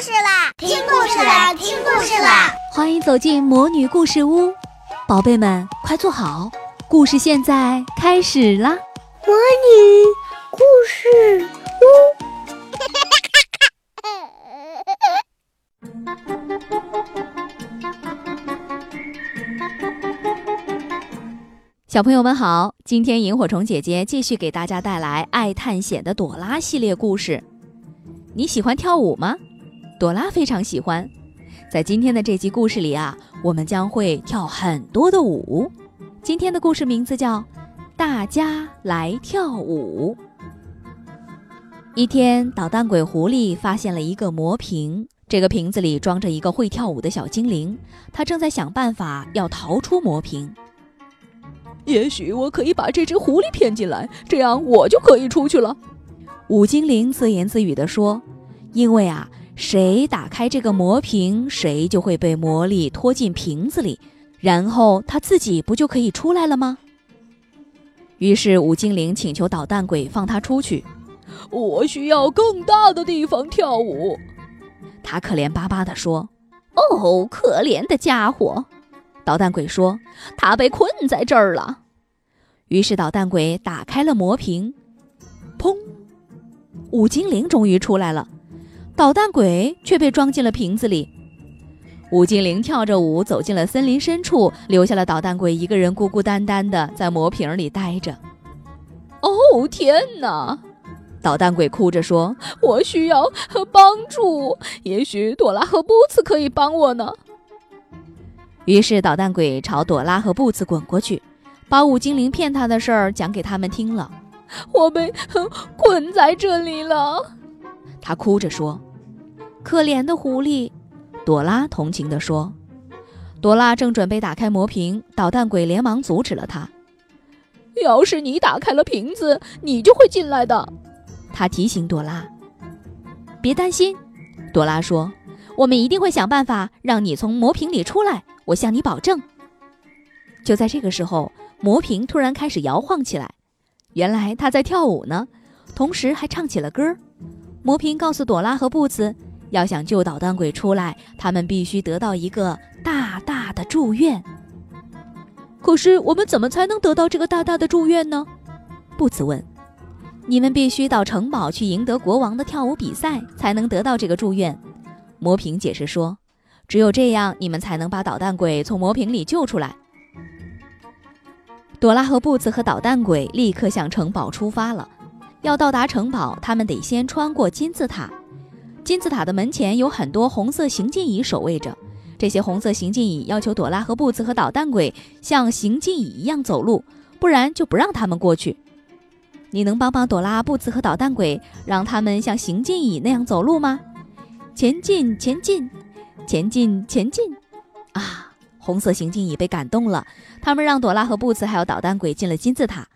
事啦！听故事啦！听故事啦！欢迎走进魔女故事屋，宝贝们快坐好，故事现在开始啦！魔女故事屋，小朋友们好，今天萤火虫姐姐继续给大家带来爱探险的朵拉系列故事。你喜欢跳舞吗？朵拉非常喜欢。在今天的这集故事里啊，我们将会跳很多的舞。今天的故事名字叫《大家来跳舞》。一天，捣蛋鬼狐狸发现了一个魔瓶，这个瓶子里装着一个会跳舞的小精灵，他正在想办法要逃出魔瓶。也许我可以把这只狐狸骗进来，这样我就可以出去了。舞精灵自言自语地说：“因为啊，谁打开这个魔瓶，谁就会被魔力拖进瓶子里，然后他自己不就可以出来了吗？”于是五精灵请求捣蛋鬼放他出去。我需要更大的地方跳舞，他可怜巴巴地说：“哦，可怜的家伙！”捣蛋鬼说：“他被困在这儿了。”于是捣蛋鬼打开了魔瓶，砰！五精灵终于出来了，捣蛋鬼却被装进了瓶子里。舞精灵跳着舞走进了森林深处，留下了捣蛋鬼一个人孤孤单单的在魔瓶里待着。哦天哪！捣蛋鬼哭着说：“我需要帮助，也许朵拉和布茨可以帮我呢。”于是捣蛋鬼朝朵拉和布茨滚过去，把舞精灵骗他的事儿讲给他们听了。我被困在这里了，他哭着说：“可怜的狐狸。”朵拉同情地说：“朵拉正准备打开魔瓶，捣蛋鬼连忙阻止了他。要是你打开了瓶子，你就会进来的。”他提醒朵拉：“别担心。”朵拉说：“我们一定会想办法让你从魔瓶里出来，我向你保证。”就在这个时候，魔瓶突然开始摇晃起来。原来他在跳舞呢，同时还唱起了歌。魔瓶告诉朵拉和布子，要想救捣蛋鬼出来，他们必须得到一个大大的祝愿。可是我们怎么才能得到这个大大的祝愿呢？布茨问。你们必须到城堡去赢得国王的跳舞比赛，才能得到这个祝愿。魔瓶解释说，只有这样，你们才能把捣蛋鬼从魔瓶里救出来。朵拉和布茨和捣蛋鬼立刻向城堡出发了。要到达城堡，他们得先穿过金字塔。金字塔的门前有很多红色行进椅守卫着。这些红色行进椅要求朵拉和布茨和捣蛋鬼像行进椅一样走路，不然就不让他们过去。你能帮帮朵拉、布茨和捣蛋鬼，让他们像行进椅那样走路吗？前进，前进，前进，前进！啊！红色行进椅被感动了，他们让朵拉和布茨还有捣蛋鬼进了金字塔。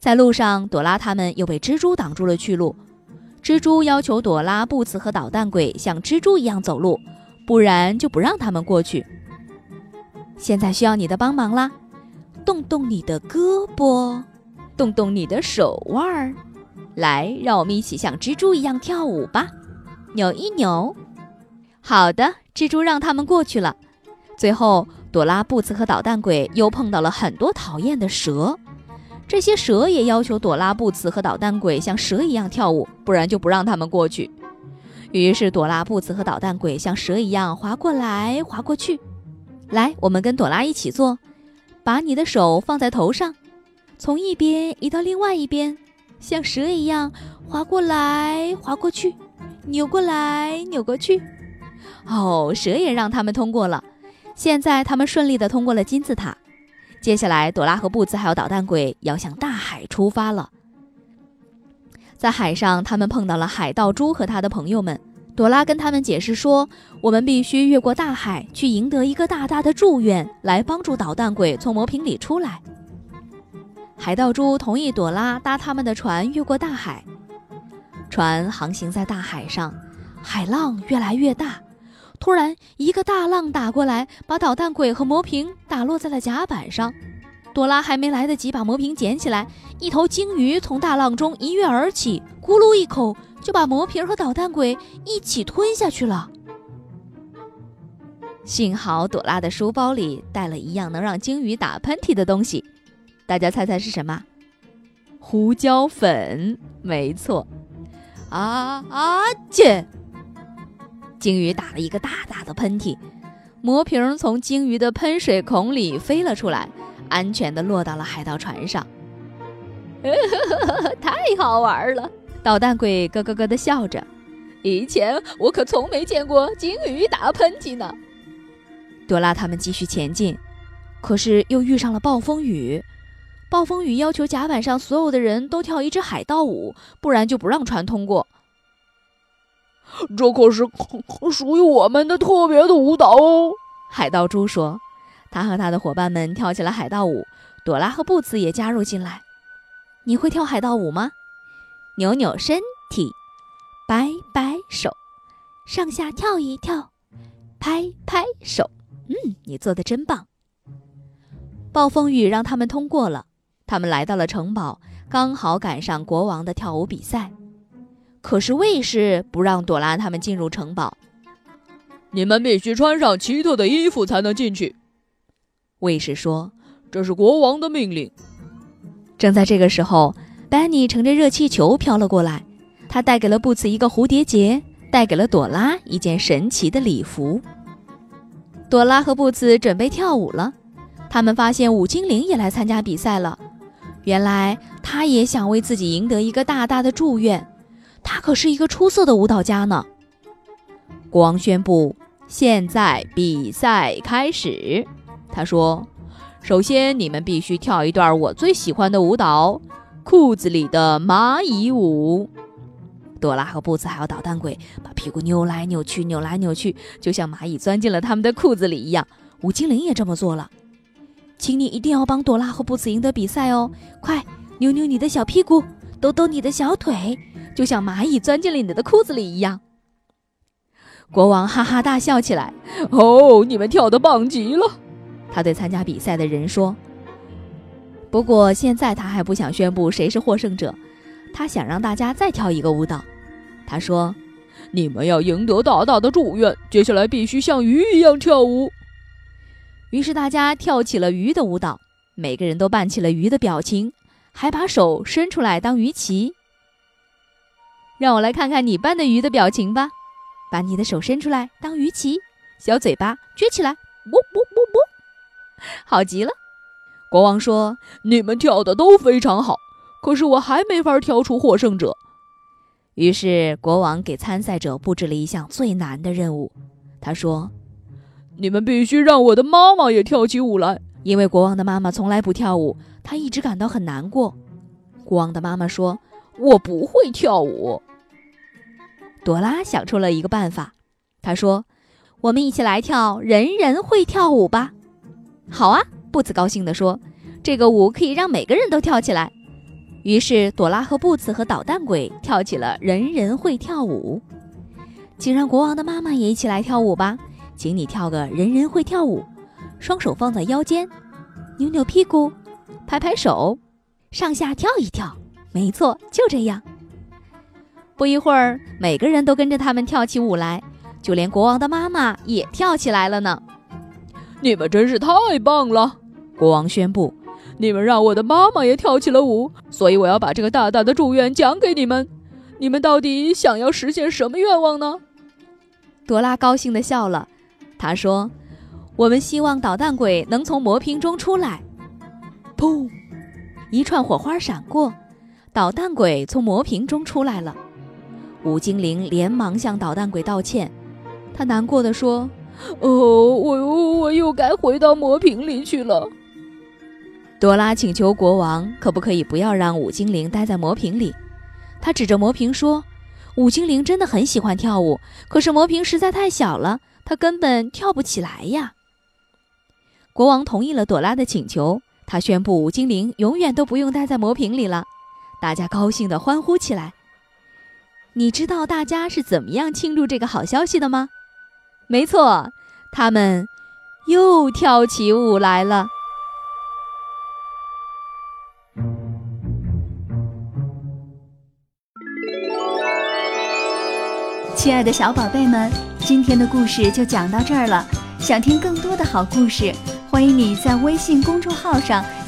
在路上，朵拉他们又被蜘蛛挡住了去路。蜘蛛要求朵拉、布茨和捣蛋鬼像蜘蛛一样走路，不然就不让他们过去。现在需要你的帮忙啦！动动你的胳膊，动动你的手腕儿，来，让我们一起像蜘蛛一样跳舞吧！扭一扭。好的，蜘蛛让他们过去了。最后。朵拉、布茨和捣蛋鬼又碰到了很多讨厌的蛇，这些蛇也要求朵拉、布茨和捣蛋鬼像蛇一样跳舞，不然就不让他们过去。于是，朵拉、布茨和捣蛋鬼像蛇一样滑过来、滑过去。来，我们跟朵拉一起做，把你的手放在头上，从一边移到另外一边，像蛇一样滑过来、滑过去，扭过来、扭过去。哦，蛇也让他们通过了。现在他们顺利地通过了金字塔，接下来朵拉和布兹还有捣蛋鬼要向大海出发了。在海上，他们碰到了海盗猪和他的朋友们。朵拉跟他们解释说：“我们必须越过大海，去赢得一个大大的祝愿，来帮助捣蛋鬼从魔瓶里出来。”海盗猪同意朵拉搭他们的船越过大海。船航行在大海上，海浪越来越大。突然，一个大浪打过来，把捣蛋鬼和魔瓶打落在了甲板上。朵拉还没来得及把魔瓶捡起来，一头鲸鱼从大浪中一跃而起，咕噜一口就把魔瓶和捣蛋鬼一起吞下去了。幸好朵拉的书包里带了一样能让鲸鱼打喷嚏的东西，大家猜猜是什么？胡椒粉，没错。啊啊！姐，鲸鱼打了一个大大的喷嚏，魔瓶从鲸鱼的喷水孔里飞了出来，安全的落到了海盗船上。太好玩了！捣蛋鬼咯咯咯的笑着。以前我可从没见过鲸鱼打喷嚏呢。朵拉他们继续前进，可是又遇上了暴风雨。暴风雨要求甲板上所有的人都跳一支海盗舞，不然就不让船通过。这可是属于我们的特别的舞蹈哦！海盗猪说。他和他的伙伴们跳起了海盗舞，朵拉和布茨也加入进来。你会跳海盗舞吗？扭扭身体，摆摆手，上下跳一跳，拍拍手。嗯，你做的真棒。暴风雨让他们通过了。他们来到了城堡，刚好赶上国王的跳舞比赛。可是卫士不让朵拉他们进入城堡。你们必须穿上奇特的衣服才能进去。卫士说：“这是国王的命令。”正在这个时候，班尼乘着热气球飘了过来。他带给了布茨一个蝴蝶结，带给了朵拉一件神奇的礼服。朵拉和布茨准备跳舞了。他们发现舞精灵也来参加比赛了。原来他也想为自己赢得一个大大的祝愿，他可是一个出色的舞蹈家呢。国王宣布，现在比赛开始。他说：“首先，你们必须跳一段我最喜欢的舞蹈——裤子里的蚂蚁舞。”朵拉和布茨还有捣蛋鬼把屁股扭来扭去，扭来扭去，就像蚂蚁钻进了他们的裤子里一样。舞精灵也这么做了。请你一定要帮朵拉和布茨赢得比赛哦！快扭扭你的小屁股，抖抖你的小腿，就像蚂蚁钻进了你的裤子里一样。国王哈哈大笑起来：“哦，你们跳得棒极了！”他对参加比赛的人说。不过现在他还不想宣布谁是获胜者，他想让大家再跳一个舞蹈。他说：“你们要赢得大大的祝愿，接下来必须像鱼一样跳舞。”于是大家跳起了鱼的舞蹈，每个人都扮起了鱼的表情，还把手伸出来当鱼鳍。让我来看看你扮的鱼的表情吧，把你的手伸出来当鱼鳍，小嘴巴撅起来，啵啵啵啵，好极了。国王说：“你们跳的都非常好，可是我还没法挑出获胜者。”于是国王给参赛者布置了一项最难的任务，他说。你们必须让我的妈妈也跳起舞来，因为国王的妈妈从来不跳舞，她一直感到很难过。国王的妈妈说：“我不会跳舞。”朵拉想出了一个办法，她说：“我们一起来跳人人会跳舞吧。”好啊，布茨高兴地说：“这个舞可以让每个人都跳起来。”于是朵拉和布茨和捣蛋鬼跳起了人人会跳舞。请让国王的妈妈也一起来跳舞吧。请你跳个人人会跳舞，双手放在腰间，扭扭屁股，拍拍手，上下跳一跳。没错，就这样。不一会儿，每个人都跟着他们跳起舞来，就连国王的妈妈也跳起来了呢。你们真是太棒了！国王宣布：“你们让我的妈妈也跳起了舞，所以我要把这个大大的祝愿讲给你们。你们到底想要实现什么愿望呢？”朵拉高兴地笑了。她说：“我们希望捣蛋鬼能从魔瓶中出来。”砰！一串火花闪过，捣蛋鬼从魔瓶中出来了。舞精灵连忙向捣蛋鬼道歉，他难过的说：“哦，我我又该回到魔瓶里去了。”朵拉请求国王可不可以不要让舞精灵待在魔瓶里。他指着魔瓶说：“舞精灵真的很喜欢跳舞，可是魔瓶实在太小了。”他根本跳不起来呀！国王同意了朵拉的请求，他宣布舞精灵永远都不用待在魔瓶里了。大家高兴地欢呼起来。你知道大家是怎么样庆祝这个好消息的吗？没错，他们又跳起舞来了。亲爱的小宝贝们，今天的故事就讲到这儿了。想听更多的好故事，欢迎你在微信公众号上